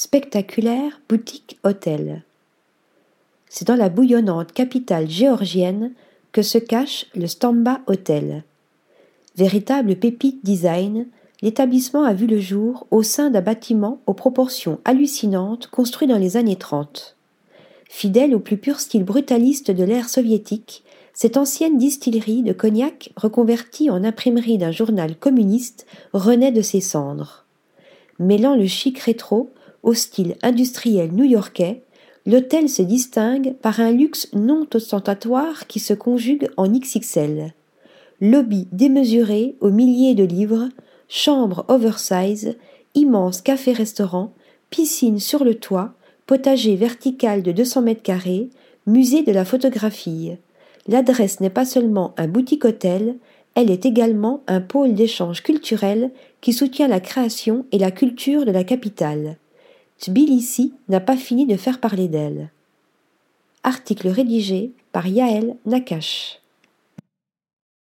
spectaculaire boutique hôtel. C'est dans la bouillonnante capitale géorgienne que se cache le Stamba Hotel. Véritable pépite design, l'établissement a vu le jour au sein d'un bâtiment aux proportions hallucinantes construit dans les années 30. Fidèle au plus pur style brutaliste de l'ère soviétique, cette ancienne distillerie de cognac reconvertie en imprimerie d'un journal communiste renaît de ses cendres. Mêlant le chic rétro au style industriel new-yorkais, l'hôtel se distingue par un luxe non ostentatoire qui se conjugue en XXL. Lobby démesuré aux milliers de livres, chambre oversize, immense café-restaurant, piscine sur le toit, potager vertical de 200 mètres carrés, musée de la photographie. L'adresse n'est pas seulement un boutique-hôtel, elle est également un pôle d'échange culturel qui soutient la création et la culture de la capitale. Tbilissi n'a pas fini de faire parler d'elle. Article rédigé par Yaël Nakash.